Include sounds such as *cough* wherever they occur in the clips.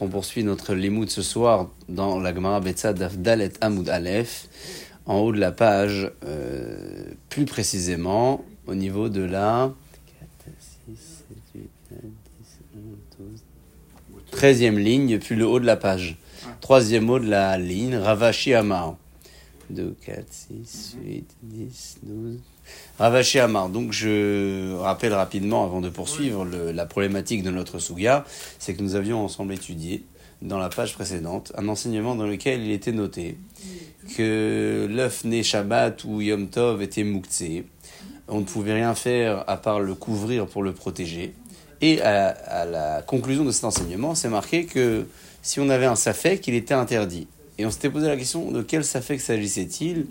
On poursuit notre limoud ce soir dans la Gemara Betzad Dalet Amud Aleph, en haut de la page, euh, plus précisément au niveau de la 13e ligne, puis le haut de la page. Troisième mot de la ligne, Ravashi Amar. 2, 4, 6, 8, 10, 12. Ravashi Amar. Donc je rappelle rapidement, avant de poursuivre, la problématique de notre Suga, c'est que nous avions ensemble étudié, dans la page précédente, un enseignement dans lequel il était noté que l'œuf né Shabbat ou Yom Tov était mouktsé. On ne pouvait rien faire à part le couvrir pour le protéger. Et à, à la conclusion de cet enseignement, c'est marqué que si on avait un safek, il était interdit. Et on s'était posé la question de quel safek s'agissait-il?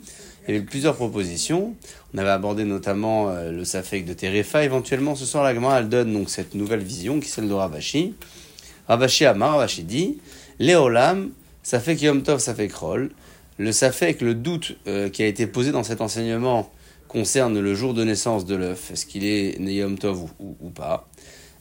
Il y avait plusieurs propositions. On avait abordé notamment euh, le safek de Terefa. Éventuellement, ce soir, la Gemara, elle donne donc cette nouvelle vision qui est celle de Ravashi. Ravashi Amar, Ravashi dit Léolam, safek Yom Tov, safek Rol. Le safek, le doute euh, qui a été posé dans cet enseignement concerne le jour de naissance de l'œuf. Est-ce qu'il est né Yom Tov ou pas?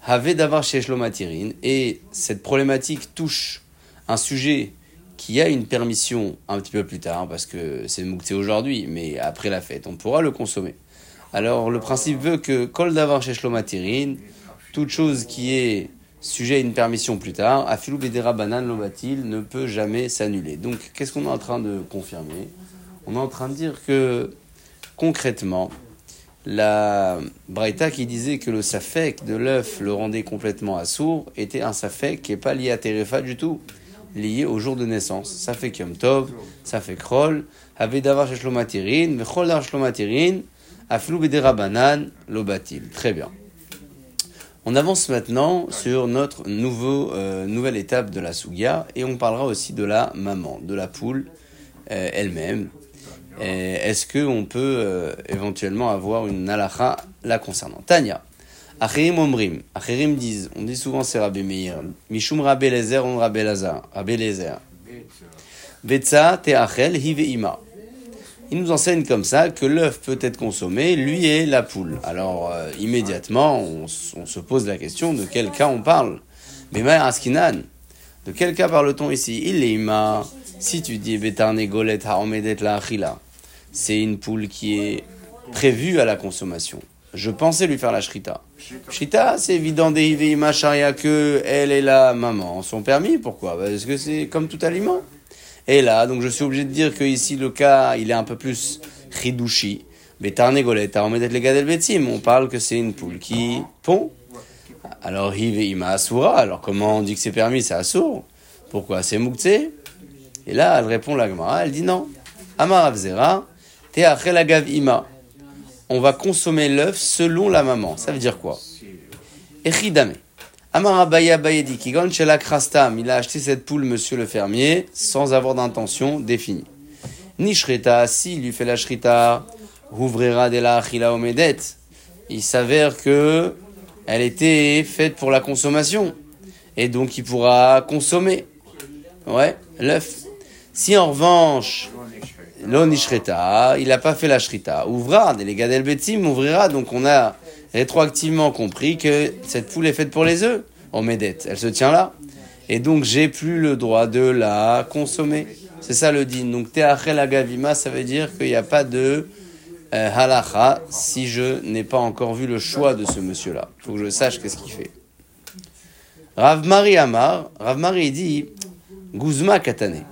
Have d'avoir chez Shlomatirin. Et cette problématique touche un sujet qui a une permission un petit peu plus tard, parce que c'est moukté aujourd'hui, mais après la fête, on pourra le consommer. Alors le principe veut que Kol d'avoir chez Shlomatirin, toute chose qui est sujet à une permission plus tard, Afilou Bedera Banan Lobatil ne peut jamais s'annuler. Donc qu'est-ce qu'on est en train de confirmer? On est en train de dire que concrètement, la Braïta qui disait que le safek de l'œuf le rendait complètement assourd était un safek qui n'est pas lié à Terefa du tout, lié au jour de naissance. Safek Yom Tov, safek Rol, avait d'avoir chez Shlomatirin, vechol dar Shlomatirin, aflou bedera banan, lobatil. Très bien. On avance maintenant sur notre euh, nouvelle étape de la Sugia et on parlera aussi de la maman, de la poule euh, elle-même. Euh, Est-ce qu'on peut éventuellement avoir une halacha la concernant? Tanya. Acherim omrim. Acherim disent, on dit souvent c'est Rabbi Meir. Mishum Rabbi Lezer, on Rabbi Lazar. Rabbi Lezer. Betza teachel hi ve'ima. Il nous enseigne comme ça que l'œuf peut être consommé, lui et la poule. Alors, euh, immédiatement, on, se pose la question de quel cas on parle? Bema askinan. De quel cas parle-t-on ici? Il. Si tu dis betarne golet haomedet la achila, c'est une poule qui est prévue à la consommation. Je pensais lui faire la shrita. Shrita, c'est évident des ima sharia que elle et la maman sont permis. Pourquoi? Parce que c'est comme tout aliment. Et là, donc je suis obligé de dire que ici le cas, il est un peu plus chidouchi. Betarne golet haomedet le gadel betim. On parle que c'est une poule qui pond. Alors, Hive Ima Asura, alors comment on dit que c'est permis, c'est Assour Pourquoi? C'est Mouktsé Et là, elle répond la Gemara, elle dit non. Amar Avzera, Teachel Agav Ima. On va consommer l'œuf selon la maman. Ça veut dire quoi? Echidame. Amar. Il a acheté cette poule, monsieur le fermier, sans avoir d'intention définie. Nishreta, s'il lui fait la shrita, de la omedet. Il s'avère que elle était faite pour la consommation. Et donc il pourra consommer. Ouais, l'œuf. Si en revanche, l'onishreta, il n'a pas fait la shrita, ouvrira, des gadel betim ouvrira, donc on a rétroactivement compris que cette poule est faite pour les œufs. En médette, elle se tient là. Et donc j'ai plus le droit de la consommer. C'est ça le din. Donc teachel agavima, ça veut dire qu'il n'y a pas de euh, halacha si je n'ai pas encore vu le choix de ce monsieur-là. Il faut que je sache qu'est-ce qu'il fait. Rav Mari Amar, Rav Mari dit Guzma Katane.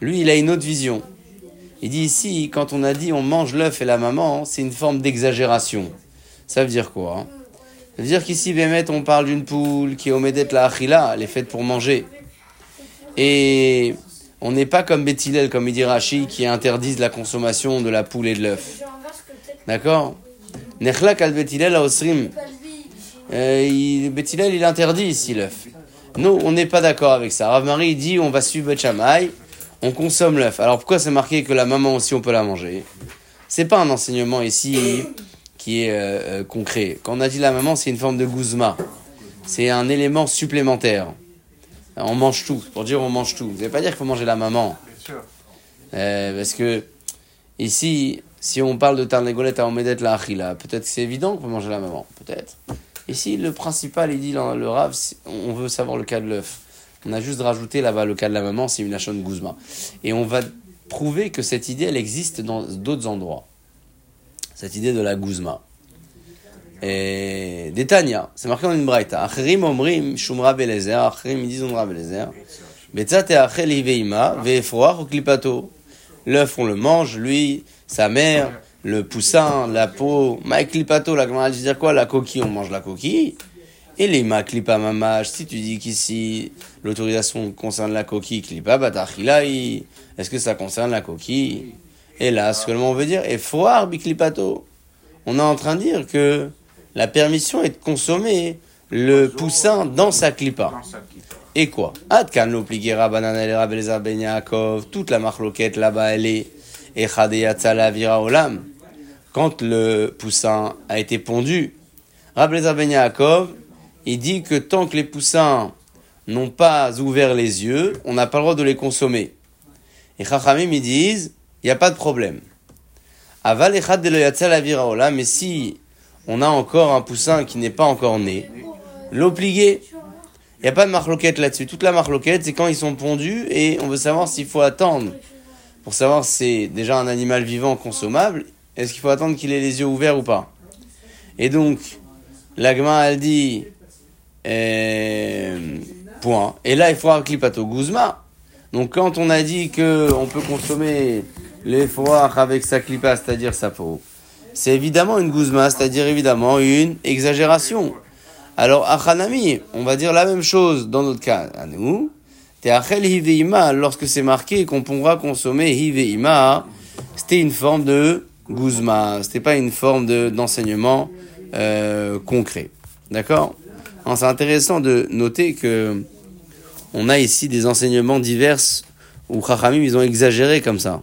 Lui, il a une autre vision. Il dit ici, quand on a dit on mange l'œuf et la maman, c'est une forme d'exagération. Ça veut dire quoi hein? Ça veut dire qu'ici, Bémet, on parle d'une poule qui est Medet la Achila, elle est faite pour manger. Et on n'est pas comme Bethilel, comme il dit Rashi, qui interdisent la consommation de la poule et de l'œuf. D'accord? Nechlak al Bethilel a Osrim. Euh, il- Bethilel, il interdit ici l'œuf. Nous, on n'est pas d'accord avec ça. Rav Marie dit on va suivre Bet Shammai, on consomme l'œuf. Alors pourquoi c'est marqué que la maman aussi on peut la manger? C'est pas un enseignement ici qui est euh, euh, concret. Quand on a dit la maman, c'est une forme de guzma. C'est un élément supplémentaire. On mange tout. Pour dire on mange tout. Vous n'allez pas dire qu'il faut manger la maman. Euh, parce que ici, si on parle de Tarnegolet à Omedet la Achila, peut-être que c'est évident qu'on peut manger la maman. Peut-être. Ici, le principal, il dit dans le Rav, on veut savoir le cas de l'œuf. On a juste rajouté là-bas le cas de la maman, c'est une Lachon Guzma. Et on va prouver que cette idée, elle existe dans d'autres endroits. Cette idée de la Guzma. Et Détania, c'est marqué dans une braïta. Acherim omrim shumra belezer, acherim ils disent umra belezer. Betzat et achel hiveima, veefroach ou klipato. L'œuf, on le mange, lui, sa mère, le poussin, la peau, ma klipato, la grand dire quoi? La coquille, on mange la coquille. Et les ma klipa mamash, si tu dis qu'ici l'autorisation concerne la coquille, klipa batachilai, est-ce que ça concerne la coquille? Et là, ce que on veut dire, et foire biklipato. On est en train de dire que la permission est de consommer le poussin dans sa clipa. Et quoi? Adkan l'opliguera bananelera beleza ben toute la marloquette là-bas elle est la vira olam. Quand le poussin a été pondu, Rabeleza ben Yaakov, il dit que tant que les poussins n'ont pas ouvert les yeux, on n'a pas le droit de les consommer. Et Chachamim, ils disent, il n'y a pas de problème. Mais si on a encore un poussin qui n'est pas encore né, l'obligé, il n'y a pas de marloquette là-dessus. Toute la marloquette, c'est quand ils sont pondus et on veut savoir s'il faut attendre pour savoir si c'est déjà un animal vivant consommable. Est-ce qu'il faut attendre qu'il ait les yeux ouverts ou pas? Et donc, l'agma, elle dit, euh, point. Et là, il faut un clipato guzma. Donc, quand on a dit que on peut consommer les foires avec sa clipa, c'est-à-dire sa peau, c'est évidemment une guzma, c'est-à-dire évidemment une exagération. Alors, Achanami, on va dire la même chose dans notre cas. À nous, Hiveima, lorsque c'est marqué qu'on pourra consommer Hiveima, c'était une forme de guzma, c'était pas une forme d'enseignement euh, concret. D'accord? C'est intéressant de noter que on a ici des enseignements divers où Chachamim, ils ont exagéré comme ça.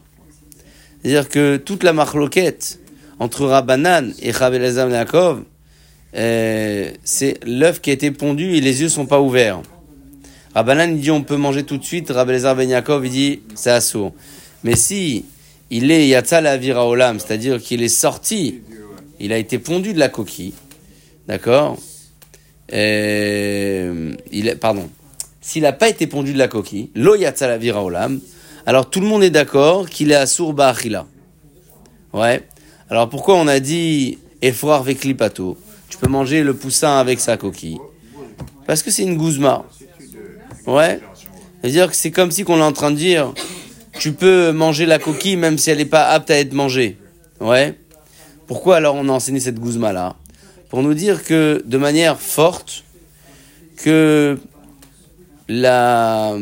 C'est-à-dire que toute la marloquette entre Rabbanan et Chabelazam Yaakov, euh, c'est l'œuf qui a été pondu et les yeux sont pas ouverts. Rabbanan il dit on peut manger tout de suite, Rabelazar Ben Yaakov il dit c'est assourd. Mais si il est Yatzal Avira Olam, c'est-à-dire qu'il est sorti, il a été pondu de la coquille, d'accord? Euh, il Pardon. S'il n'a pas été pondu de la coquille, lo Olam, alors tout le monde est d'accord qu'il est assour Ba'achila. Ouais. Alors pourquoi on a dit Efroar Veklipato Tu peux manger le poussin avec sa coquille? Parce que c'est une gouzma. Ouais. C'est-à-dire que c'est comme si qu'on est en train de dire tu peux manger la coquille même si elle n'est pas apte à être mangée. Ouais. Pourquoi alors on a enseigné cette gouzma là Pour nous dire que de manière forte que la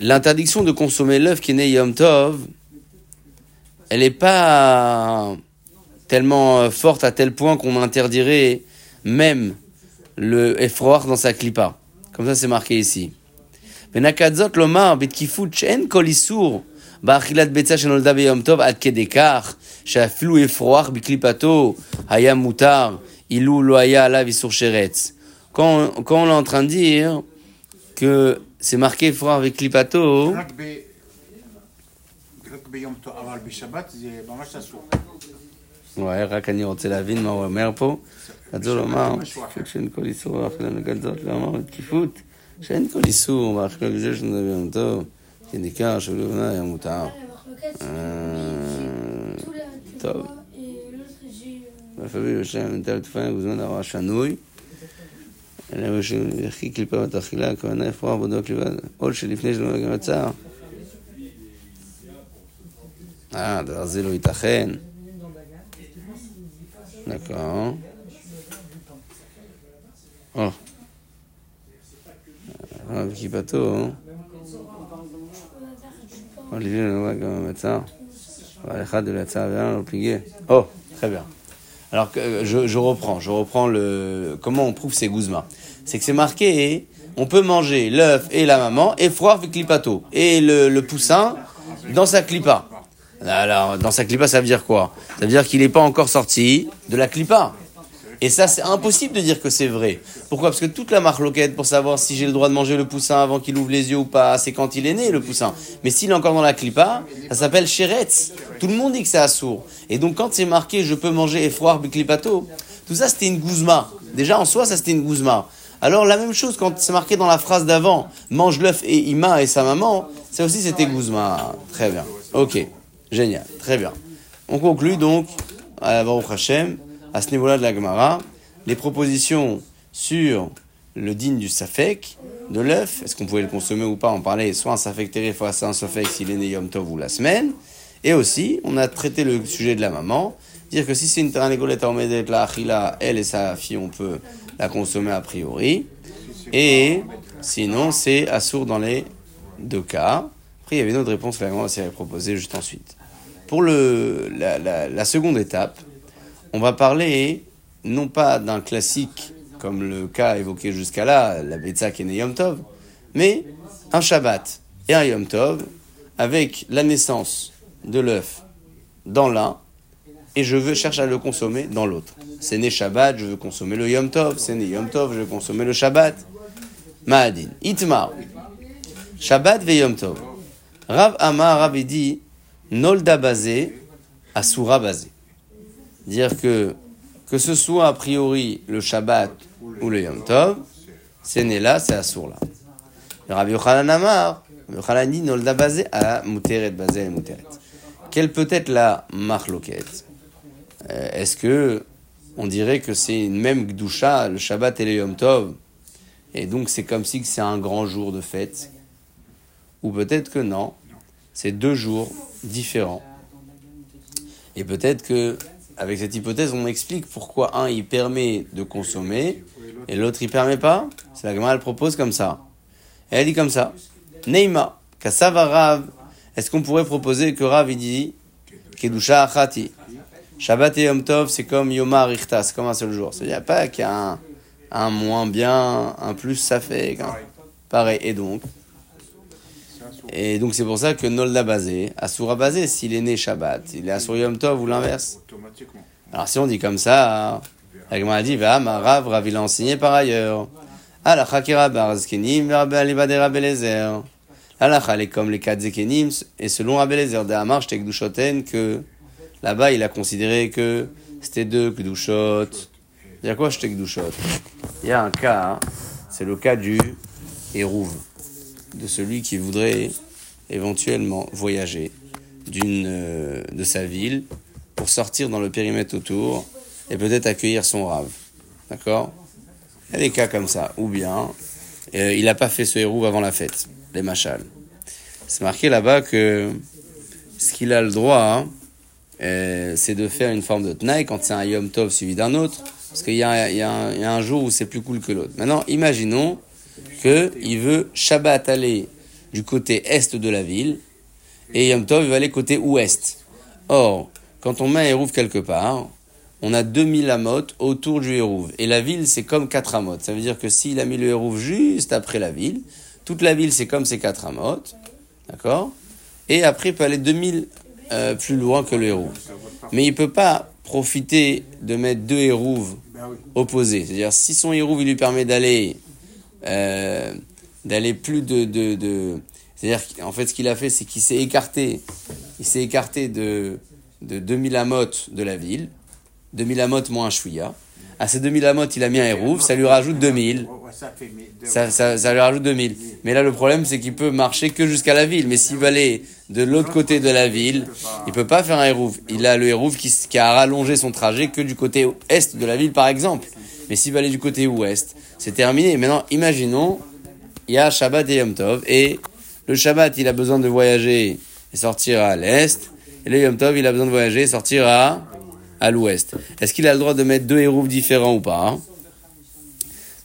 l'interdiction de consommer l'œuf qui est né Yom Tov, elle n'est pas tellement euh, forte à tel point qu'on interdirait même le effroi dans sa clipa. Comme ça, c'est marqué ici. ונקת lomar בתקיפות שאין כל איסור באכילת ביצה שנולדה ביום טוב עד כדי כך שאפילו אפרוח בקליפתו היה מותר אילו לא היה עליו איסור שרץ. Quand, quand on est en train de dire que c'est marqué effroi avec clipato, רק ביום טוב, אבל בשבת זה ממש אסור. וואי, רק אני רוצה להבין מה הוא אומר פה. רצו לומר, שאין כל איסור אכילה לגלזות, ואמר תקיפות, שאין כל איסור באכילה לגזר שנדבר ביום טוב, כי ניכר שלבנה היה מותר. טוב. אף יושב ירושלים ונטל תפיים ובזמן הרע שנוי. אלא ירושלים יחי קליפה ותאכילה, הכוונה יפרח עבודו הקליפה, עוד שלפני שלא גם הצער. אה, הדבר הזה לא ייתכן. נכון. אה. אה, או. הרב כיפתו, או ליבי לנו גם המצר, אבל אחד הוא יצא ואין לו לא פיגי. או, חבר'ה. Alors je, je, reprends, je reprends le comment on prouve ces gouzmas. C'est que c'est marqué, on peut manger l'œuf et la maman et froid avec clipato et le poussin dans sa clipa. Alors, dans sa clipa, ça veut dire quoi? Ça veut dire qu'il n'est pas encore sorti de la clipa. Et ça, c'est impossible de dire que c'est vrai. Pourquoi? Parce que toute la marloquette pour savoir si j'ai le droit de manger le poussin avant qu'il ouvre les yeux ou pas, c'est quand il est né, le poussin. Mais s'il est encore dans la clipa, ça s'appelle chéretz. Tout le monde dit que c'est assourd. Et donc, quand c'est marqué je peux manger effroir biclipato, tout ça, c'était une gouzma. déjà en soi, ça c'était une gouzma. Alors la même chose quand c'est marqué dans la phrase d'avant, mange l'œuf et Ima et sa maman, ça aussi c'était gouzma. Très bien. Ok, génial, très bien. On conclut donc, à Baruch Hashem, à ce niveau-là de la Gemara, les propositions sur le digne du safek, de l'œuf, est-ce qu'on pouvait le consommer ou pas, on parlait soit un safek terre, soit un safek s'il est né Yom Tov ou la semaine, et aussi, on a traité le sujet de la maman, dire que si c'est une terranégolette à Omedet, la Achila, elle et sa fille, on peut la consommer a priori. Et sinon, c'est assourd dans les deux cas. Après, il y avait une autre réponse que la maman s'est proposée juste ensuite. Pour le, la, seconde étape, on va parler non pas d'un classique comme le cas évoqué jusqu'à là, la Betsa qui est Yom Tov, mais un Shabbat et un Yom Tov avec la naissance de l'œuf dans l'un et je veux chercher à le consommer dans l'autre. C'est né Shabbat, je veux consommer le Yom Tov. C'est né Yom Tov, je veux consommer le Shabbat. Ma'adin. Itmar. Shabbat ve Yom Tov. Rav Amar Rav dit Nolda basé, Asura basé. Dire que, que ce soit a priori le Shabbat ou le Yom Tov, c'est né là, c'est Asur là. Rabbi Yochanan Amar, Yochanan dit Nolda basé à Muteret basé et Muteret. Quelle peut être la marloquette? Euh, Est-ce que on dirait que c'est une même Gdusha, le Shabbat et le Yom Tov, et donc c'est comme si c'est un grand jour de fête? Ou peut-être que non, c'est deux jours différents. Et peut-être que, avec cette hypothèse, on explique pourquoi un il permet de consommer et l'autre il permet pas. C'est la Gemara elle propose comme ça. Et elle dit comme ça. Neima, Kassava Rav est-ce qu'on pourrait proposer que Rav il dit Kedusha Achati? Shabbat et Yom Tov, c'est comme Yoma Arichta, c'est comme un seul jour. C'est-à-dire pas qu'il y a un, un, moins bien, un plus, ça fait. Hein. Pareil. Et donc Et donc c'est pour ça que Nolda basé, Asura basé, s'il est né Shabbat, il est Asura Yom Tov ou l'inverse. Alors si on dit comme ça, la a dit Va, Rav, Rav il a enseigné par ailleurs. Ah la Chakira Barazkenim, Rabbe Alibadera Belezer. L'alacha, est comme les quatre zekenim, et selon Abelezer de Hamar, que là-bas, il a considéré que c'était deux kdushot. Il y a quoi kdushot Il y a un cas, c'est le cas du Hérouv, de celui qui voudrait éventuellement voyager d'une euh, de sa ville pour sortir dans le périmètre autour et peut-être accueillir son rave. D'accord? Il y a des cas comme ça. Ou bien, euh, il n'a pas fait ce Hérouv avant la fête les machal. C'est marqué là-bas que ce qu'il a le droit, hein, euh, c'est de faire une forme de tnaï quand c'est un Yom Tov suivi d'un autre, parce qu'il y, y, a un jour où c'est plus cool que l'autre. Maintenant, imaginons qu'il veut Shabbat aller du côté est de la ville, et Yom Tov il va aller côté ouest. Or, quand on met un Hérouv quelque part, on a 2000 amotes autour du Hérouv. Et la ville, c'est comme 4 amotes. Ça veut dire que s'il a mis le Hérouv juste après la ville, toute la ville, c'est comme ces quatre amotes. D'accord? Et après, il peut aller 2000 euh, plus loin que le hérouve. Mais il ne peut pas profiter de mettre deux hérouves opposés. C'est-à-dire, si son hérouve il lui permet d'aller euh, d'aller plus de... de, de C'est-à-dire qu'en fait, ce qu'il a fait, c'est qu'il s'est écarté. Il s'est écarté de, de 2000 amotes de la ville. 2000 amotes moins un chouïa. À ces 2000 amotes, il a mis un hérouve, ça lui rajoute 2000. Ça, ça, ça lui rajoute 2000. Mais là, le problème, c'est qu'il peut marcher que jusqu'à la ville. Mais s'il va aller de l'autre côté de la ville, il peut pas faire un hérouve. Il a le hérouve qui, qui a rallongé son trajet que du côté est de la ville, par exemple. Mais s'il va aller du côté ouest, c'est terminé. Maintenant, imaginons, il y a Shabbat et Yom Tov, et le Shabbat, il a besoin de voyager et sortir à l'est, et le Yom Tov, il a besoin de voyager et sortir à l'ouest. Est-ce qu'il a le droit de mettre deux hérouves différents ou pas?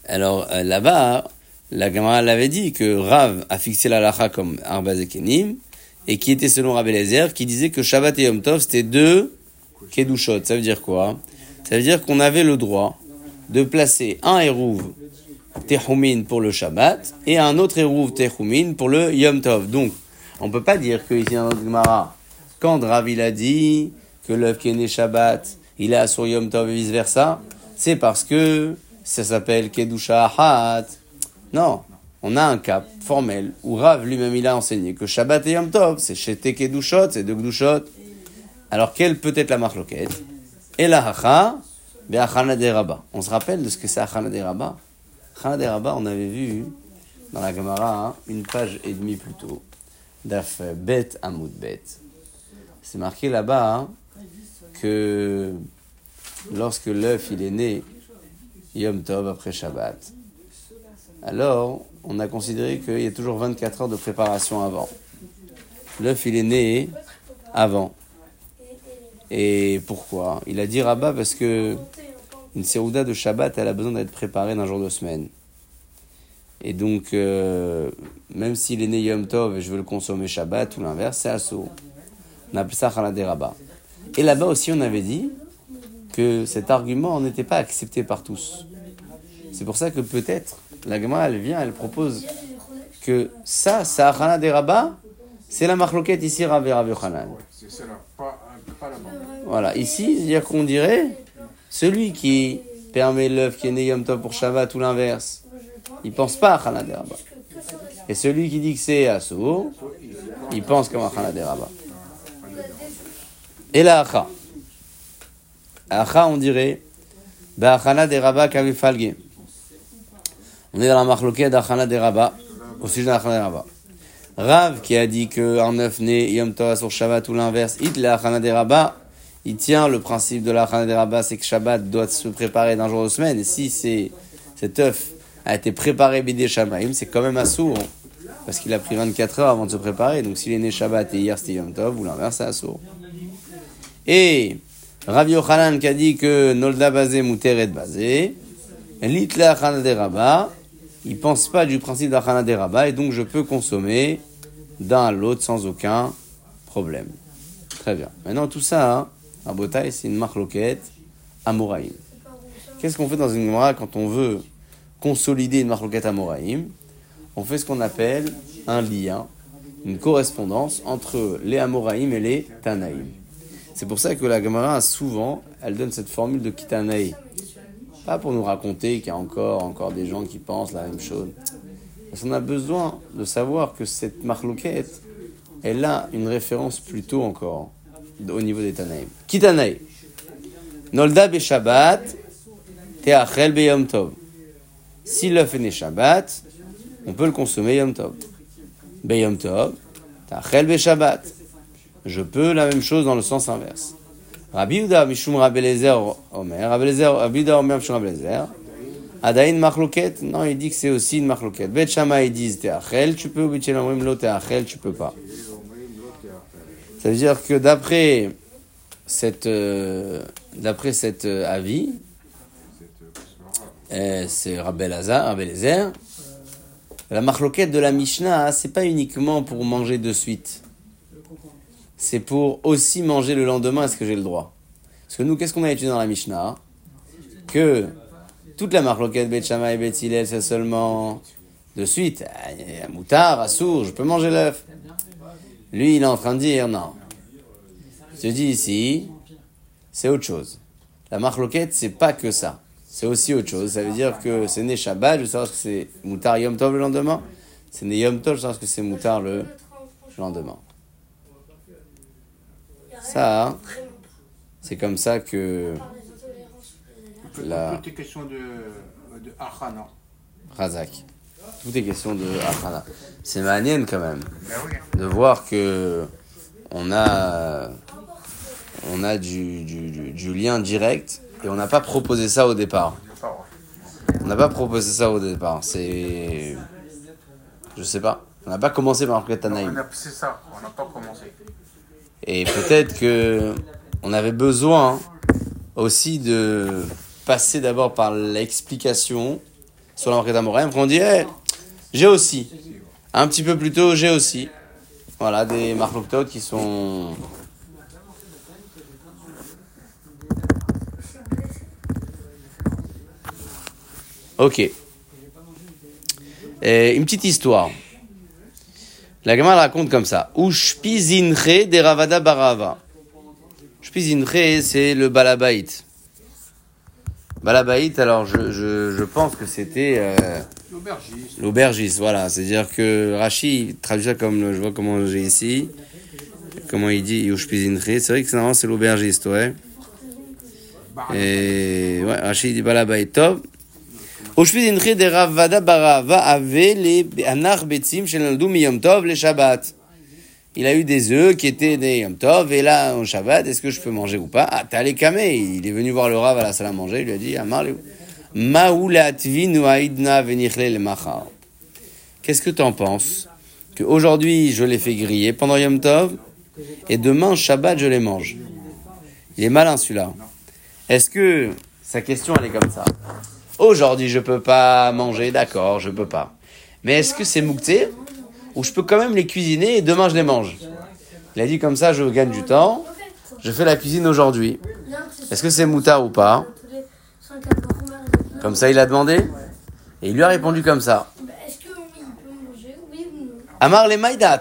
Alors euh, là-bas, la Gemara l'avait dit que Rav a fixé la lacha comme Arba Zekenim et qui était selon Rav Eliezer qui disait que Shabbat et Yom Tov c'était deux Kedushot. Ça veut dire quoi? Ça veut dire qu'on avait le droit de placer un hérouve Tehumin pour le Shabbat et un autre hérouve Tehumin pour le Yom Tov. Donc, on peut pas dire que ici dans notre Gemara, quand Rav il a dit que l'œuf qui est né Shabbat, il est sur Yom Tov et vice versa, c'est parce que ça s'appelle Kedusha Ahat. Non, on a un cap formel où Rav lui-même il a enseigné que Shabbat et Yom Tov, c'est Shete Kedushot, c'est deux Kedushot. Alors quelle peut être la marloquette? Et la Hacha. On se rappelle de ce que c'est Achana de Rabba Achana de Rabba, on avait vu dans la Gemara, hein, une page et demie plus tôt, d'Af Bet Amoud Bet. C'est marqué là-bas hein, que lorsque l'œuf il est né, Yom Tov après Shabbat, alors on a considéré qu'il y a toujours 24 heures de préparation avant. L'œuf il est né avant. Et pourquoi? Il a dit Rabat parce que une serouda de Shabbat, elle a besoin d'être préparée d'un jour de semaine. Et donc, euh, même s'il est né Yom Tov et je veux le consommer Shabbat ou l'inverse, c'est assaut. On appelle ça Khalade Rabat. Et là-bas aussi, on avait dit que cet argument n'était pas accepté par tous. C'est pour ça que peut-être, la Gemara, elle vient, elle propose que ça, ça des Rabat, c'est la marloquette ici, Rav et Yochanan. Voilà, ici, c'est-à-dire qu'on dirait, celui qui permet l'œuf qui est né Yom Tov pour Shabbat ou l'inverse, il pense pas à Rabat. Et celui qui dit que c'est Assour, il pense comme Achana des Rabat. Et la Acha. Acha, on dirait, kavifalge. On est dans la marloquette d'Achana Rabat, au sujet d'Achana Rabat. Rav qui a dit qu'un œuf né Yom Tov sur Shabbat ou l'inverse, it Rabat, il tient le principe de la Rabat, c'est que Shabbat doit se préparer d'un jour de semaine. Si c'est cet œuf a été préparé Bidé Shamaim, c'est quand même assourd. Parce qu'il a pris 24 heures avant de se préparer. Donc s'il est né Shabbat et hier c'était Yom Tov, ou l'inverse, c'est assourd. Et Rav Yochanan qui a dit que Nolda Bazé Mouteret Bazé, lit la Achana il pense pas du principe d'Achana des Rabat, et donc je peux consommer d'un à l'autre sans aucun problème. Très bien. Maintenant, tout ça, hein, à Botaï, c'est une marloquette Amoraïm. Qu'est-ce qu'on fait dans une Gemara quand on veut consolider une marloquette Amoraïm? On fait ce qu'on appelle un lien, une correspondance entre les Amoraïm et les Tanaïm. C'est pour ça que la Gemara, souvent, elle donne cette formule de Kitanaï. Pas pour nous raconter qu'il y a encore, encore des gens qui pensent la même chose. Parce qu'on a besoin de savoir que cette marloquette, elle a une référence plus tôt encore au niveau des Tanaïm. Kitanaï. Nolda be Shabbat, teachel be Yom Tov. Si l'œuf est né Shabbat, on peut le consommer Yom Tov. Be Yom Tov, teachel be Shabbat. Je peux la même chose dans le sens inverse. Rabbi Yehuda Mishum Rabbi Lezer Omer, Rabbi Lezer, Rabbi Omer Mishum Rabbi Lezer, Adaïn Machloket, non, il dit que c'est aussi une Machloket. Bet Shama, ils disent Teachel, tu peux, Bet Shelamrim Lo Teachel, tu peux pas. Ça veut dire que d'après cette, euh, d'après cet euh, avis, euh, c'est Rabbi Lezer, la Machloket de la Mishnah, c'est pas uniquement pour manger de suite c'est pour aussi manger le lendemain, est-ce que j'ai le droit? Parce que nous, qu'est-ce qu'on a étudié dans la Mishnah? Que toute la marloquette Bet Shammai et Bet c'est seulement de suite. À moutard, à sourd, je peux manger l'œuf. Lui, il est en train de dire non. Je te dis ici, c'est autre chose. La marloquette, c'est pas que ça. C'est aussi autre chose. Ça veut dire que c'est né Shabbat, je ce que c'est moutard Yom Tov le lendemain. C'est né Yom Tov, je ce que c'est moutard le lendemain. Ça, c'est comme ça que la... Tout est question de, de Achana. Razak. Tout est question de Achana. C'est manienne quand même Ben de voir que on a on a du, du, du- du lien direct et on n'a pas proposé ça au départ. On n'a pas proposé ça au départ. C'est je sais pas. On n'a pas commencé par Tanaïm. C'est ça, on n'a pas commencé. Et peut-être que on avait besoin aussi de passer d'abord par l'explication sur la marque d'Amoraim, qu'on dit, Eh, j'ai aussi. Un petit peu plus tôt, j'ai aussi. Voilà, des marques qui sont... Ok. Et une petite histoire. La Gemara raconte comme ça. Ushpizinche de Ravada Barava. Ushpizinche, c'est le Balabait. Balabait, alors je, je, je pense que c'était euh, L'aubergiste. l'aubergiste, voilà. C'est-à-dire que Rashi traduit ça comme, je vois comment j'ai ici. Comment il dit Ushpizinche. C'est vrai que normalement c'est l'aubergiste, ouais. Et, ouais, Rashi dit Balabait Tov. Il a eu des œufs qui étaient des Yom Tov, et là, en Shabbat, est-ce que je peux manger ou pas? Ah, t'as les camés. Il est venu voir le Rav à la salle à manger, il lui a dit. Qu'est-ce que t'en penses? Que aujourd'hui, je les fais griller pendant Yom Tov, et demain, Shabbat, je les mange. Il est malin celui-là. Est-ce que sa question elle est comme ça? Aujourd'hui je peux pas manger, d'accord, je peux pas. Mais est-ce que c'est moukté ou je peux quand même les cuisiner et demain je les mange? Il a dit comme ça, je gagne du temps. Je fais la cuisine aujourd'hui. Est-ce que c'est mouta ou pas? Comme ça il a demandé? Et il lui a répondu comme ça. Amar le maïda.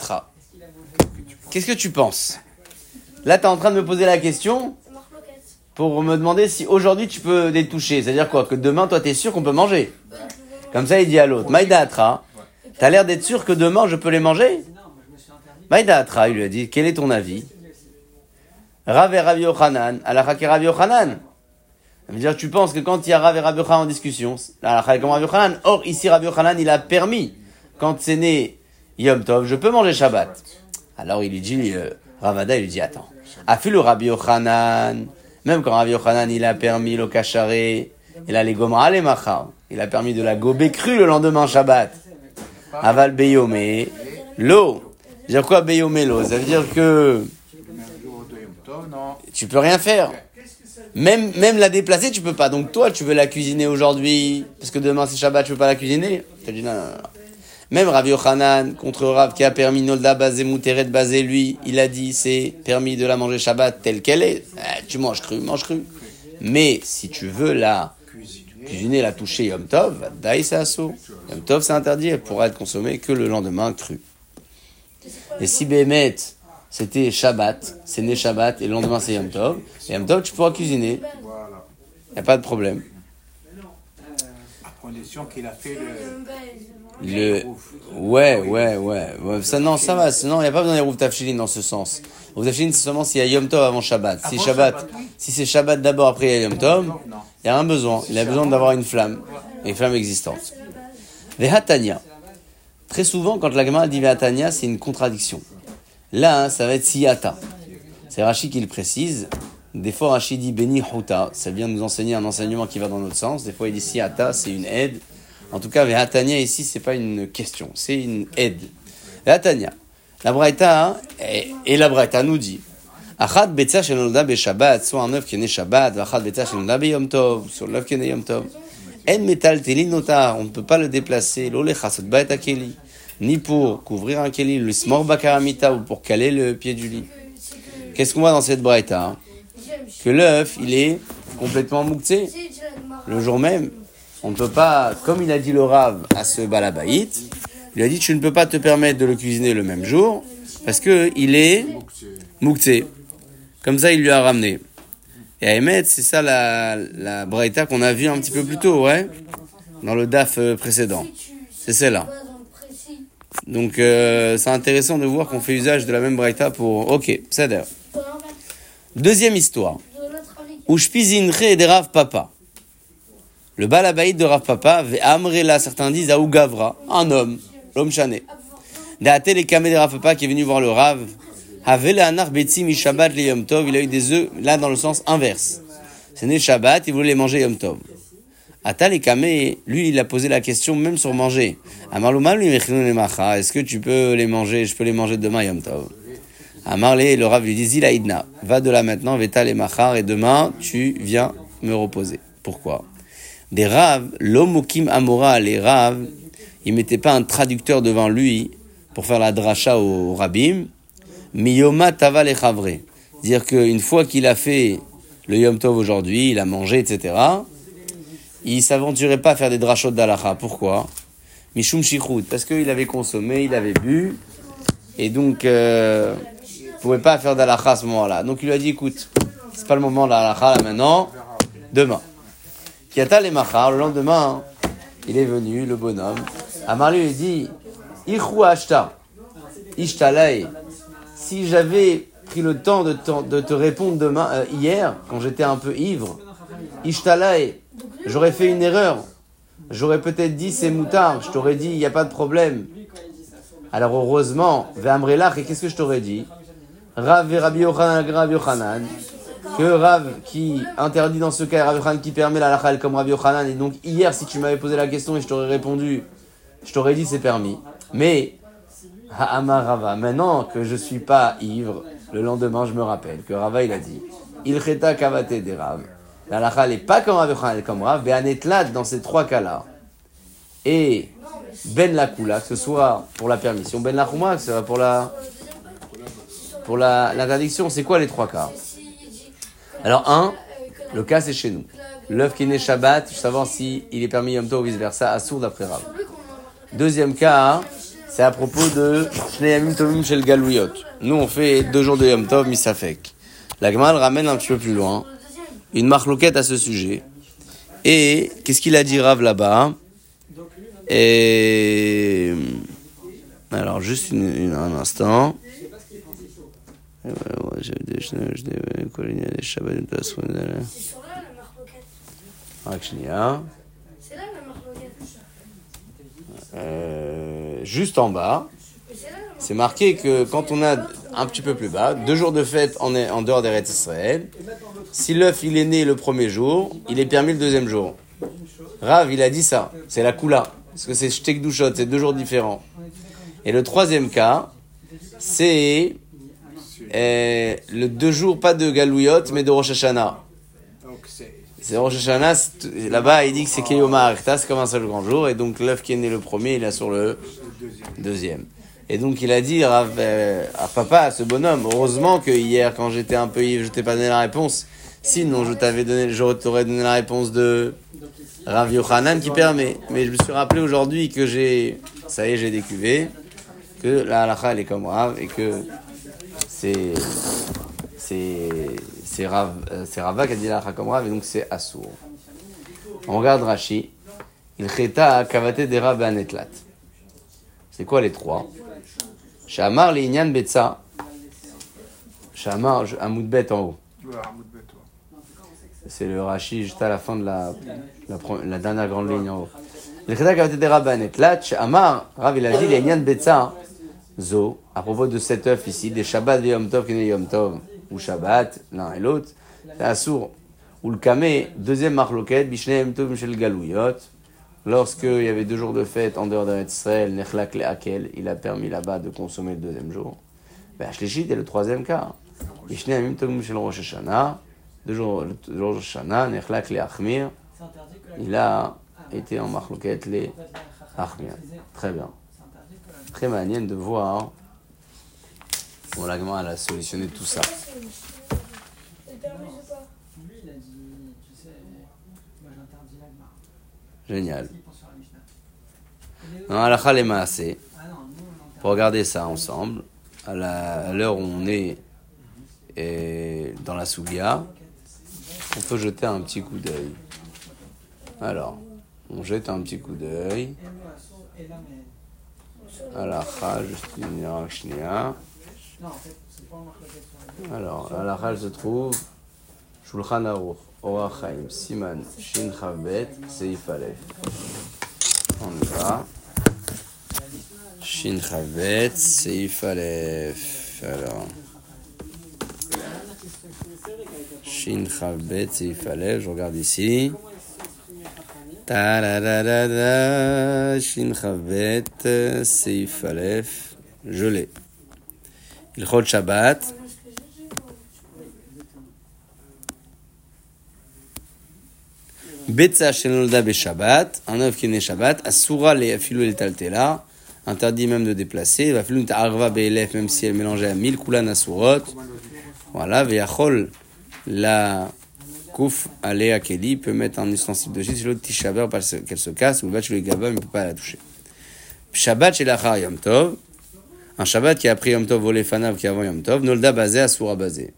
Qu'est-ce que tu penses? Là, tu es en train de me poser la question. Pour me demander si aujourd'hui tu peux les toucher. C'est-à-dire quoi Que demain, toi, tu es sûr qu'on peut manger. Comme ça, il dit à l'autre, Maïda Atra, t'as l'air d'être sûr que demain, je peux les manger Maïda Atra, il lui a dit, quel est ton avis Rav et Rav Yochanan, Alakha et Rav Yochanan. Ça veut dire, tu penses que quand il y a Rav et Rav en discussion, est comme Rav. Or, ici, Rav Yochanan, il a permis, quand c'est né Yom Tov, je peux manger Shabbat. Alors, il lui dit, euh, Ravada, il lui dit, attends. A fait le Yochanan, même quand Rabbi Yochanan, il a permis le kacharé, il a les gomra les machar. Il a permis de la gober crue le lendemain Shabbat. Aval beyome, l'eau. dire quoi beyome l'eau? Ça veut dire que tu peux rien faire. Même, même la déplacer, tu peux pas. Donc toi, tu veux la cuisiner aujourd'hui, parce que demain c'est Shabbat, tu peux pas la cuisiner. T'as dit non, non, non. Même Rav Yochanan, contre Rav qui a permis Nolda basé Mouteret basé, lui, il a dit c'est permis de la manger Shabbat telle qu'elle est. Eh, tu manges cru, mange cru. Mais si tu veux la Cuisiner. la toucher Yom Tov, assaut. Yom Tov c'est interdit, elle pourra être consommée que le lendemain cru. Et si Bémet, c'était Shabbat, c'est né Shabbat et le lendemain c'est Yom Tov, Yom Tov tu pourras cuisiner, Voilà. y a pas de problème. À condition qu'il a fait le. Le... Ouais, ouais, ouais, ouais. Ça, non, ça va. Non, il n'y a pas besoin des rouf tafshilin dans ce sens. Rouf tafshilin, c'est seulement s'il y a Yom Tov avant Shabbat. Si Avant Shabbat, si c'est Shabbat d'abord, après il y a Yom Tov, il n'y a rien besoin. Il a besoin d'avoir une flamme. Une flamme existante. Vehatania. Très souvent, quand la Gemara dit Vehatania, c'est une contradiction. Là, hein, ça va être Siyata. C'est Rashi qui le précise. Des fois, Rashi dit Beni Huta. Ça vient nous enseigner un enseignement qui va dans notre sens. Des fois, il dit Siyata, c'est une aide. En tout cas, Vehatania ici, c'est pas une question, c'est une aide. Vehatania. La Braïta, hein, et, et la Braïta nous dit Achat betza shenolda beshabbat, soit un œuf qui est né Shabbat, achat betza shenolda beyom tov, sur l'œuf qui est né Yom Tov. En metal teli notar, on ne peut pas le déplacer, lo lechasot ba'et akeli, ni pour couvrir un keli, le smor bakaramita, ou pour caler le pied du lit. Qu'est-ce qu'on voit dans cette Braïta hein? Que l'œuf, il est complètement mouktsé. Le jour même, on ne peut pas, comme il a dit le Rav à ce balabaït, il a dit tu ne peux pas te permettre de le cuisiner le même jour parce que il est mouktsé. Comme ça, il lui a ramené. Et à Emet, c'est ça la, la braïta qu'on a vu un petit peu plus tôt, ouais, dans le DAF euh, précédent. C'est celle-là. Donc, euh, c'est intéressant de voir qu'on fait usage de la même braïta pour. Ok, c'est d'ailleurs. Deuxième histoire. Ushpizinche de Rav Papa. Le balabaïd de Rav Papa, Amrela, certains disent à Gavra, un homme, l'homme chané. Date les de Rav Papa qui est venu voir le Rav. Havela anar betzi mi Shabbat le Yom Tov, il a eu des œufs, là dans le sens inverse. C'est né Shabbat, il voulait les manger Yom Tov. Atal et Kamé, lui, il a posé la question même sur manger. Amarluma, lui, est-ce que tu peux les manger, je peux les manger demain Yom Tov? Amarlé, le Rav lui dit, Zilaïdna, va de là maintenant, veta les machar, et demain, tu viens me reposer. Pourquoi? Des Rav, l'omukim amora, les Rav, ils mettaient pas un traducteur devant lui pour faire la dracha au Rabim, Miyoma tava le. Dire qu'une fois qu'il a fait le Yom Tov aujourd'hui, il a mangé, etc., il s'aventurait pas à faire des drachot d'alacha. Pourquoi? Mishum shichut, parce qu'il avait consommé, il avait bu, et donc euh, il pouvait pas faire d'alacha à ce moment-là. Donc il lui a dit, écoute, c'est pas le moment de l'alacha là maintenant, demain. Kiata le lendemain, il est venu, le bonhomme. Amar lui dit, Ichu ashta. Si j'avais pris le temps de, te- répondre demain, euh, hier, quand j'étais un peu ivre, Ishtalae, j'aurais fait une erreur. J'aurais peut-être dit c'est moutard. Je t'aurais dit il n'y a pas de problème. Alors heureusement, Ve'amrelach, et qu'est-ce que je t'aurais dit? Rav Rabbi Yochanan, Rabbi Yochanan, que Rav qui interdit dans ce cas, Rabbi Yochanan qui permet la lachal comme Rabbi Yochanan. Et donc hier, si tu m'avais posé la question et je t'aurais répondu, je t'aurais dit c'est permis. Mais, Ha'amar Rava, maintenant que je suis pas ivre, le lendemain je me rappelle que Rava il a dit, il cheta kavate des Rav. La lachal n'est pas comme Rabbi Yochanan, comme Rav, mais anetlat dans ces trois cas-là. Et ben la kula, que ce soit pour la permission, ben la chouma, que ce soit pour la pour la l'interdiction, c'est quoi les trois cas? Alors un, le cas c'est chez nous. L'œuf qui est né Shabbat, je veux savoir si il est permis Yom Tov ou vice versa, assourd d'après Rav. Deuxième cas, c'est à propos de Shnei Yamim Tovim Shel Galouyot. Nous on fait deux jours de Yom Tov misafek. La Gemara le ramène un petit peu plus loin, une marloquette à ce sujet. Et qu'est-ce qu'il a dit Rav là-bas? Et alors juste un instant. Euh, juste en bas, c'est marqué que quand on a un petit peu plus bas, deux jours de fête en, en dehors des Israël, si l'œuf il est né le premier jour, il est permis le deuxième jour. Rav, il a dit ça, c'est la Kula, parce que c'est Shtek Dushot, c'est deux jours différents. Et le troisième cas, c'est euh, le deux jours, pas de Galouyot, mais de Rosh Hashanah. C'est Rosh Hashanah, là-bas il dit que c'est Keyoma Arikta, c'est comme un seul grand jour, et donc l'œuf qui est né le premier, il est sur le deuxième. deuxième. Et donc il a dit à, euh, à papa, à ce bonhomme, heureusement que hier, quand j'étais un peu ivre, je t'ai pas donné la réponse. Sinon, je t'avais donné, je t'aurais donné la réponse de Rav Yochanan qui permet. Mais je me suis rappelé aujourd'hui que j'ai, ça y est, j'ai décuvé, que la halakha elle est comme Rav et que c'est, c'est, c'est Rav, euh, c'est Rava qui a dit la Rav et donc c'est Assour. On regarde Rashi. Il cheta kavate des Rav Anetlat. C'est quoi les trois? Shamar Linyan Betsa. Shamar, je- un moudbet en haut. C'est le Rashi juste à la fin de la, la, la dernière grande ligne en haut. Le Cheda Kavate de Rabbanet. Là, Shamar, Rav, il a dit Linyan Betsa. Zo, à propos de cet œuf ici, des Shabbat et Yom Tov qui Yom Tov, ou Shabbat, l'un et l'autre, c'est Assour. Ou le Kamé, deuxième marloquette, Bishne Yom Tov Michel Galouyot. Lorsqu'il y avait deux jours de fête en dehors d'Eretz Israël, Nechlak le Hakel, il a permis là-bas de consommer le deuxième jour. Ben, Shlichit est le troisième cas. Bishne Yom Tov Michel Rosh Hashanah, deux jours, le jour de Rosh Nechlak le Achmir, il a été en marloquette les Achmir. Très bien. Très manienne de voir comment la elle a solutionné tout ça. Génial. La Non, nous on interdit. Pour regarder ça ensemble, à la- l'heure où on est et dans la Sougia, on peut jeter un petit coup d'œil. Alors, on jette un petit coup d'œil. Halakha, juste une. Non, en fait, c'est pas un marque sur la Alors, halakha, se trouve Shulchan Aruch, Siman, Shin Chavbet, Seif Aleph. On y va. Shin Chavbet, Seif Aleph. Alors. Shin Chavbet, Seif Aleph, je regarde ici. Ta-da-da-da-da, Shin Chavbet, Seif Aleph. Je l'ai. Ilchot Shabbat. Betza Shenolda Shabbat, un œuf qui est né Shabbat, Asura le Afilu el Taltela, interdit même de déplacer, va filu Arva Be'elef, même si elle mélangeait à mille Kulan Asurot, voilà, Ve'achol la Kouf Ale Akeli peut mettre un ustensile dessus, si l'autre Tishaber parce qu'elle se casse, ou Batch le Gaba, mais ne peut pas la toucher. Shabbat chez l'Achar Yom Tov, un Shabbat qui a pris Yom Tov volé Fanav qui est avant Yom Tov, Nolda basé, Asura basé.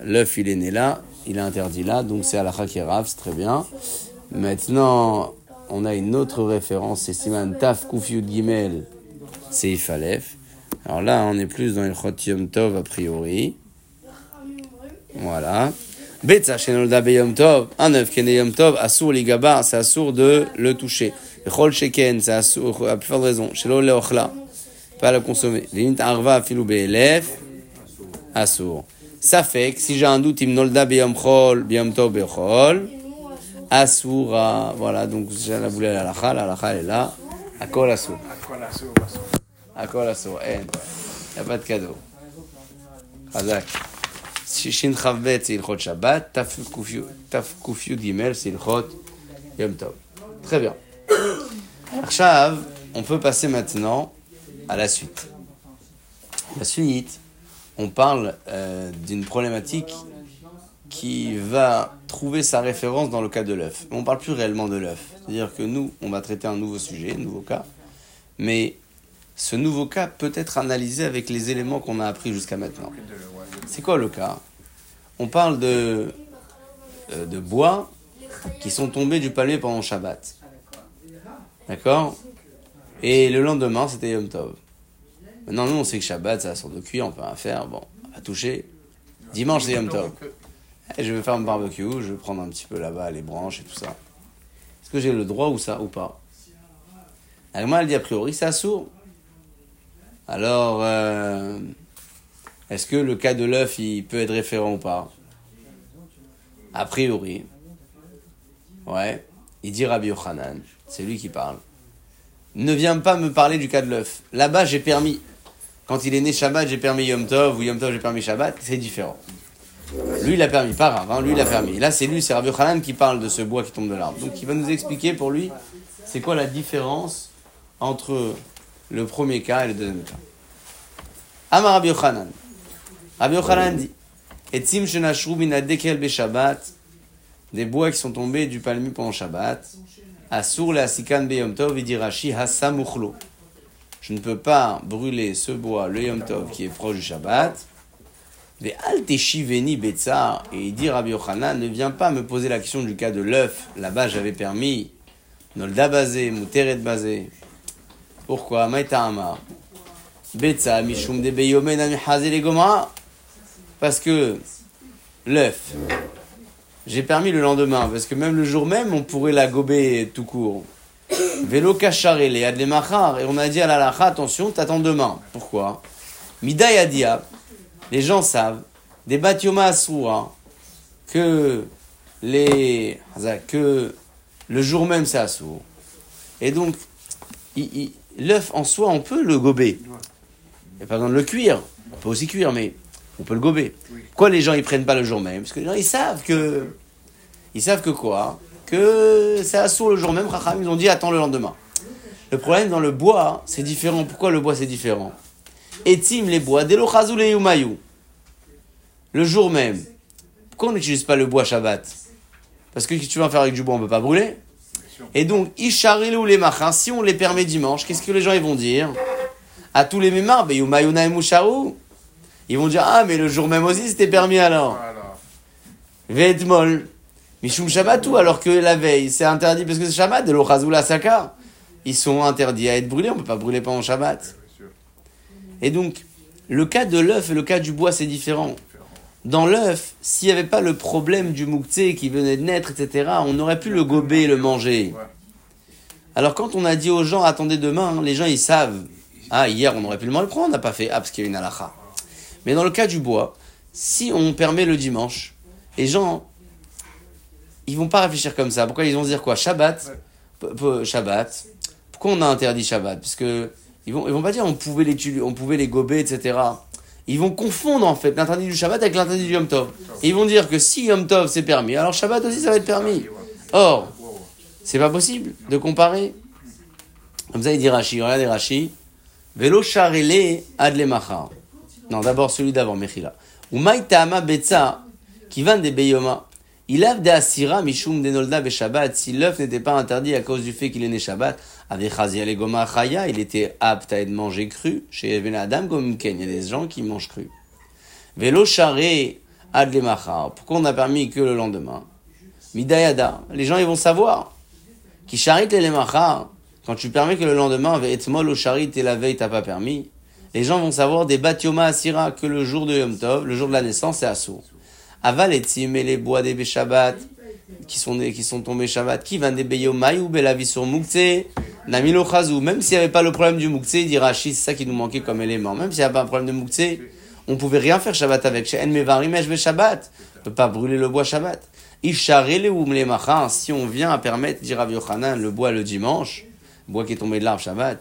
L'œuf, il est né là, il est interdit là, donc c'est Alacha qui est c'est très bien. Maintenant, on a une autre référence, c'est Siman Taf Kuf Yud Gimel, c'est Ifalef. Alors là, on est plus dans le Yom Tov a priori. Voilà. Betza shenolda beyom tov, un œuf qui est né yom tov, assour ligaba, c'est assour de le toucher. Chol sheken, c'est assour, à plus forte raison, shelo leochla, pas le consommer. Arva filou be'elef, assour. Ça fait que si j'ai un doute, imnolda beyom chol, beyom tov bechol, assoura. Voilà, donc boule à la lacha, la lacha est là. Akol assour. Akol assour, en. Y a pas de cadeau. Chazak. Shin Chavbet, c'est Ilchot Shabbat. Taf Kufyu Gimel, c'est Ilchot Yom Tov. Très bien. *coughs* Arshav, on peut passer maintenant à la suite. La on parle euh, d'une problématique qui va trouver sa référence dans le cas de l'œuf. On ne parle plus réellement de l'œuf. C'est-à-dire que nous, on va traiter un nouveau sujet, un nouveau cas. Mais ce nouveau cas peut être analysé avec les éléments qu'on a appris jusqu'à maintenant. C'est quoi le cas? On parle de, euh, de bois qui sont tombés du palmier pendant Shabbat. D'accord? Et le lendemain, c'était Yom Tov. Maintenant, nous, on sait que Shabbat, la sorte de cuire, on peut rien faire. Bon, on va toucher. Dimanche, c'est Yom Tov. Eh, je vais faire un barbecue, je vais prendre un petit peu là-bas les branches et tout ça. Est-ce que j'ai le droit ou ça ou pas Agma, elle dit a priori, c'est assourd. Alors, euh, est-ce que le cas de l'œuf, il peut être référent ou pas A priori. Ouais. Il dit Rabbi Yochanan, c'est lui qui parle. Ne viens pas me parler du cas de l'œuf. Là-bas, j'ai permis. Quand il est né Shabbat, j'ai permis Yom Tov, ou Yom Tov, j'ai permis Shabbat, c'est différent. Lui, il a permis, pas grave, hein, lui, il a permis. Là, c'est lui, c'est Rabbi Yochanan qui parle de ce bois qui tombe de l'arbre. Donc, il va nous expliquer pour lui, c'est quoi la différence entre le premier cas et le deuxième cas. Amar Rabbi Yochanan. Rabbi Yochanan dit Etzim shenashru min adekel beshabbat des bois qui sont tombés du palmier pendant Shabbat. Asur le asikan beyom tov idirashi hasamuchlo. Je ne peux pas brûler ce bois, le yom tov, qui est proche du Shabbat. Ve al teshiveni betza. Et il dit Rabbi Yochanan, ne viens pas me poser la question du cas de l'œuf. Là-bas, j'avais permis nolda bazé, muteret bazé. Pourquoi? Maïta amar. Betza mishum de. Parce que l'œuf, j'ai permis le lendemain, parce que même le jour même, on pourrait la gober tout court. *coughs* Vélo kacharé, les adle machar. Et on a dit à la lacha, attention, t'attends demain. Pourquoi? Midai adia, les gens savent, des batioma asura, que les, que le jour même c'est assour. Et donc, l'œuf en soi, on peut le gober. Pas besoin de le cuire. On peut aussi cuire, mais on peut le gober. Quoi, les gens, ils prennent pas le jour même? Parce que les gens, ils savent que. Ils savent que quoi? Que c'est assour le jour même. Racham, ils ont dit attends le lendemain. Le problème dans le bois, c'est différent. Pourquoi le bois, c'est différent? Etim les bois, delochazou les yumayu. Le jour même. Pourquoi on n'utilise pas le bois Shabbat? Parce que si tu vas faire avec du bois, on ne peut pas brûler. Et donc, Isharilou les machins, si on les permet dimanche, qu'est-ce que les gens ils vont dire? À tous les mémars, ben yumayuna et. Ils vont dire Ah, mais le jour même aussi c'était permis alors. Voilà. Ve'etmol. Mishum Shabbatou, alors que la veille, c'est interdit parce que c'est Shabbat, de l'ochazou la sakar. Ils sont interdits à être brûlés, on peut pas brûler pendant Shabbat. Et donc, le cas de l'œuf et le cas du bois, c'est différent. Dans l'œuf, s'il n'y avait pas le problème du mouktsé qui venait de naître, etc., on aurait pu le gober et le manger. Alors quand on a dit aux gens, attendez demain, les gens ils savent. Ah, hier on aurait pu le manger, pourquoi on n'a pas fait Ah, parce qu'il y a une halakha. Mais dans le cas du bois, si on permet le dimanche, les gens, ils vont pas réfléchir comme ça. Pourquoi ils vont se dire quoi? Shabbat? Shabbat. Pourquoi on a interdit Shabbat? Parce que ils vont, ils vont pas dire on pouvait les tuer, on pouvait les gober, etc. Ils vont confondre en fait l'interdit du Shabbat avec l'interdit du Yom Tov. Et ils vont dire que si Yom Tov c'est permis, alors Shabbat aussi ça va être permis. Or, c'est pas possible de comparer. Comme ça, il dit Rashi, regardez Rashi. Velo charele adle machar. Non, d'abord celui d'avant, Mechila. Ou maïtama betza, qui vend des beyoma. Il a de asira mishum de nolda Shabbat. Si l'œuf n'était pas interdit à cause du fait qu'il est né Shabbat, avec chaya, il était apte à être mangé cru. Chez Ben Adam comme Ken, il y a des gens qui mangent cru. Velo charé adle machar. Pourquoi on a permis que le lendemain? Midayada. Les gens, ils vont savoir. Qui charite les machar. Quand tu permets que le lendemain, etmol au charit et la veille, t'as pas permis. Les gens vont savoir des batioma asira que le jour de Yom Tov, le jour de la naissance, c'est assour. Aval et et les bois des Shabbat, qui sont, qui sont tombés Shabbat, qui van des Beyomai ou Belavi sur Moukse, Namilo Chazou. Même s'il n'y avait pas le problème du Moukse, dit Rashi, c'est ça qui nous manquait comme élément. Même s'il n'y avait pas un problème de Moukse, on pouvait rien faire Shabbat avec. Chez En Mevarim Eshve Shabbat. On peut pas brûler le bois Shabbat. Isharele Machin, si on vient à permettre, dit Rav Yochanan, le bois le dimanche, bois qui est tombé de l'arbre Shabbat,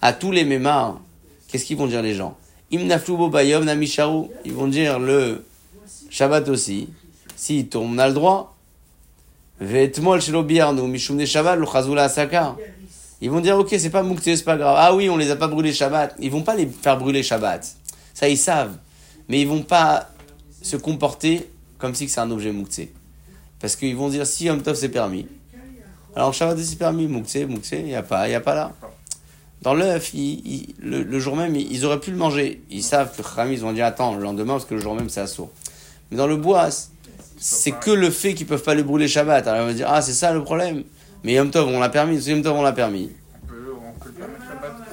à tous les mémars, qu'est-ce qu'ils vont dire les gens? Ils vont dire le Shabbat aussi. S'il tombe, on a le droit. Ve'etmol shelo biarnu mishum Shabbat lo chazula asaka. Ils vont dire ok c'est pas moukté c'est pas grave. Ah oui on les a pas brûlés Shabbat. Ils vont pas les faire brûler Shabbat. Ça ils savent. Mais ils vont pas se comporter comme si c'est un objet moukté. Parce qu'ils vont dire si Yom c'est permis. Alors Shabbat c'est permis, moukté, moukté, il n'y a pas, il a pas là. Dans l'œuf, le, le jour même, ils, auraient pu le manger. Ils savent que ils vont dire attends, le lendemain, parce que le jour même, c'est assourd. Mais dans le bois, c'est que le fait qu'ils peuvent pas le brûler Shabbat. Alors ils vont dire ah, c'est ça le problème. Mais Yom Tov, on l'a permis, Yom Tov, on l'a permis.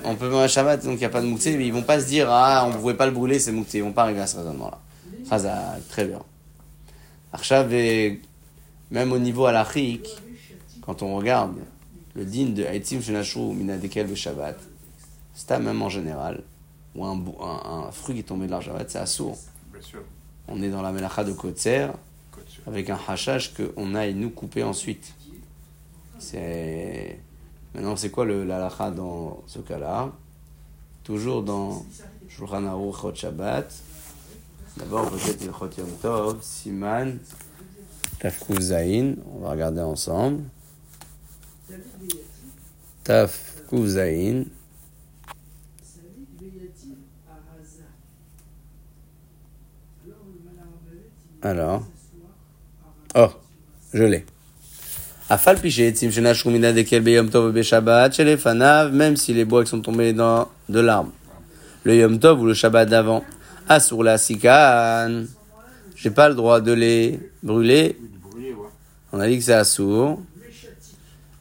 On peut, on permettre Shabbat. On donc il n'y a pas de moukté, mais ils vont pas se dire ah, on ne pouvait pas le brûler, c'est moukté. Ils vont pas arriver à ce raisonnement-là. Chazak, très bien. Arshav même au niveau halachique, quand on regarde le din de Haïtim Shenashou Minadekel de Shabbat, c'est même en général, ou un, bou- un, un fruit qui est tombé de Shabbat, c'est assourd. On est dans la melacha de Kotzer, avec un hachage qu'on aille nous couper ensuite. C'est. Maintenant, c'est quoi le l'alacha dans ce cas-là? Toujours dans Shulchan Aruch Chot Shabbat. D'abord, peut-être Ilchot Yom Tov, Siman, Zain. On va regarder ensemble. Tafkuf Zain. Alors. Oh, je l'ai. Afal piché, tzim shenashru mina dekel beyom tov beshabbat, shel fanav, même si les bois qui sont tombés dans de l'arbre. Le yom tov ou le shabbat d'avant. Asur la sikan. J'ai pas le droit de les brûler. On a dit que c'est assour.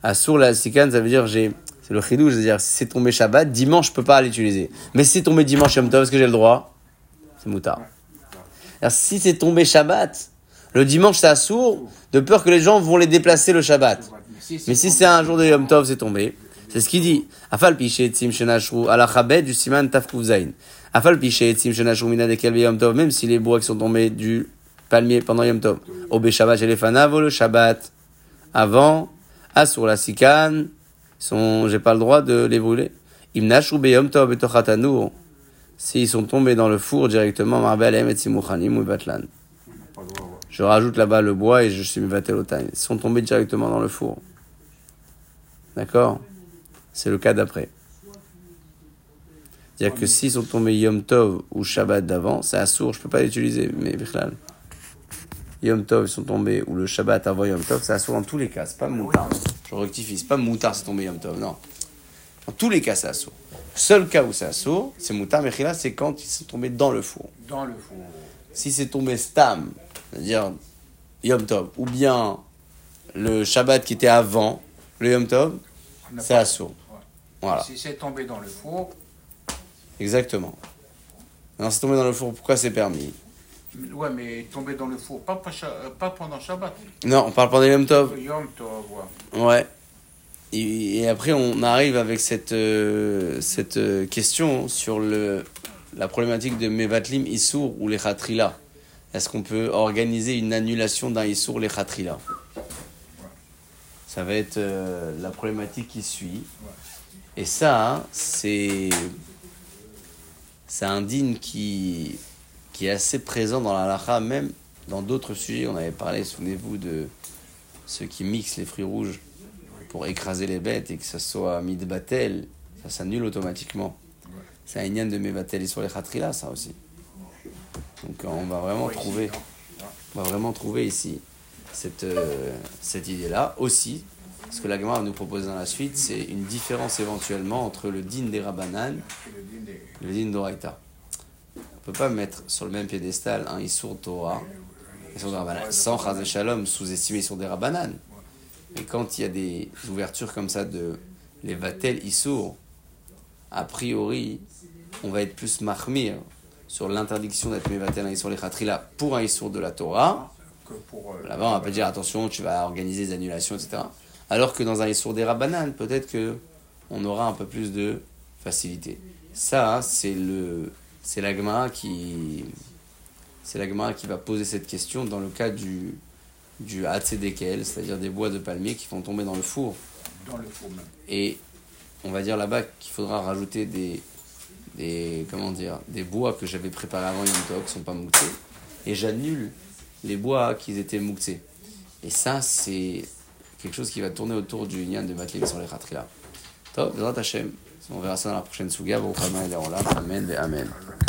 Assour la sikan, ça veut dire j'ai. C'est le chidou, je veux dire, si c'est tombé Shabbat, dimanche, je peux pas l'utiliser. Mais si c'est tombé dimanche Yom Tov, est-ce que j'ai le droit? C'est moutard. Alors, si c'est tombé Shabbat, le dimanche c'est assour, de peur que les gens vont les déplacer le Shabbat. Mais si, c'est un jour de Yom Tov, c'est tombé. C'est ce qu'il dit. Afal piché tzim shenashru ala chabed du siman tafkuf zain. Afal piché tzim shenashru mina de Yom Tov, même si les bois qui sont tombés du palmier pendant Yom Tov. Obe Shabbat chez les fanav, le Shabbat avant, asur la sikan, sont, j'ai pas le droit de les brûler. Imnashru be Yom Tov betochatanour. S'ils sont tombés dans le four directement, marbelem et simuchanim ou batlan. Je rajoute là-bas le bois et je suis mivatel au time. Ils sont tombés directement dans le four. D'accord? C'est le cas d'après. C'est-à-dire que s'ils sont tombés Yom Tov ou Shabbat d'avant, c'est assour, je peux pas l'utiliser, mais. Yom Tov, ils sont tombés, ou le Shabbat avant Yom Tov, c'est assour dans tous les cas, c'est pas moutard. Je rectifie, c'est pas moutard, c'est tombé Yom Tov, non. Dans tous les cas, c'est assour. Seul cas où c'est assour, c'est moutard, mais Bichlal, c'est quand ils sont tombés dans le four. Dans le four. Si c'est tombé Stam, c'est-à-dire Yom Tov, ou bien le Shabbat qui était avant le Yom Tov, c'est assour. Ouais. Voilà, Si c'est tombé dans le four, exactement. Non, c'est tombé dans le four, pourquoi c'est permis? Ouais, mais tombé dans le four, pas, pas, euh, pas pendant Shabbat. Non, on parle pendant Yom Tov. Yom Tov, ouais. Ouais. Et, et après, on arrive avec cette, euh, cette euh, question sur le, la problématique de Mevatlim Issour ou les Khatrila. Est-ce qu'on peut organiser une annulation d'un Issour les Khatrila? Ça va être euh, la problématique qui suit. Et ça, hein, c'est c'est un digne qui, qui est assez présent dans la lacha, même dans d'autres sujets. On avait parlé, souvenez-vous, de ceux qui mixent les fruits rouges pour écraser les bêtes et que ça soit midbatel, ça s'annule automatiquement. C'est un ignan de mevatel et sur les khatrila, ça aussi. Donc on va vraiment trouver, on va vraiment trouver ici cette, euh, cette idée-là aussi. Ce que la Gemara va nous proposer dans la suite, c'est une différence éventuellement entre le din des Rabbanan et le din d'Oraita. Peut pas mettre sur le même piédestal un Issour Torah et Rabbanan, sans Chaz Shalom sous-estimer sur des Rabbanan. Et quand il y a des ouvertures comme ça de les Vatel Issour, a priori, on va être plus mahmir sur l'interdiction d'être mévatel un Issour Lechatrila pour un Issour de la Torah, là-bas on va pas dire attention, tu vas organiser des annulations, etc. Alors que dans un Issour des Rabbanan, peut-être que on aura un peu plus de facilité. Ça, c'est le, c'est la Gemara qui, c'est la Gemara qui va poser cette question dans le cas du, du HCDKL, c'est-à-dire des bois de palmier qui vont tomber dans le four. dans le four même. Et on va dire là-bas qu'il faudra rajouter des, des, comment dire, des bois que j'avais préparés avant Yom Tov, qui sont pas mouxés. Et j'annule les bois qui étaient mouxés. Et ça, c'est quelque chose qui va tourner autour du Nyan de Matlim sur les Khatrila. Top, Bezrat Hashem. On verra ça dans la prochaine Souga. Amen, Amen.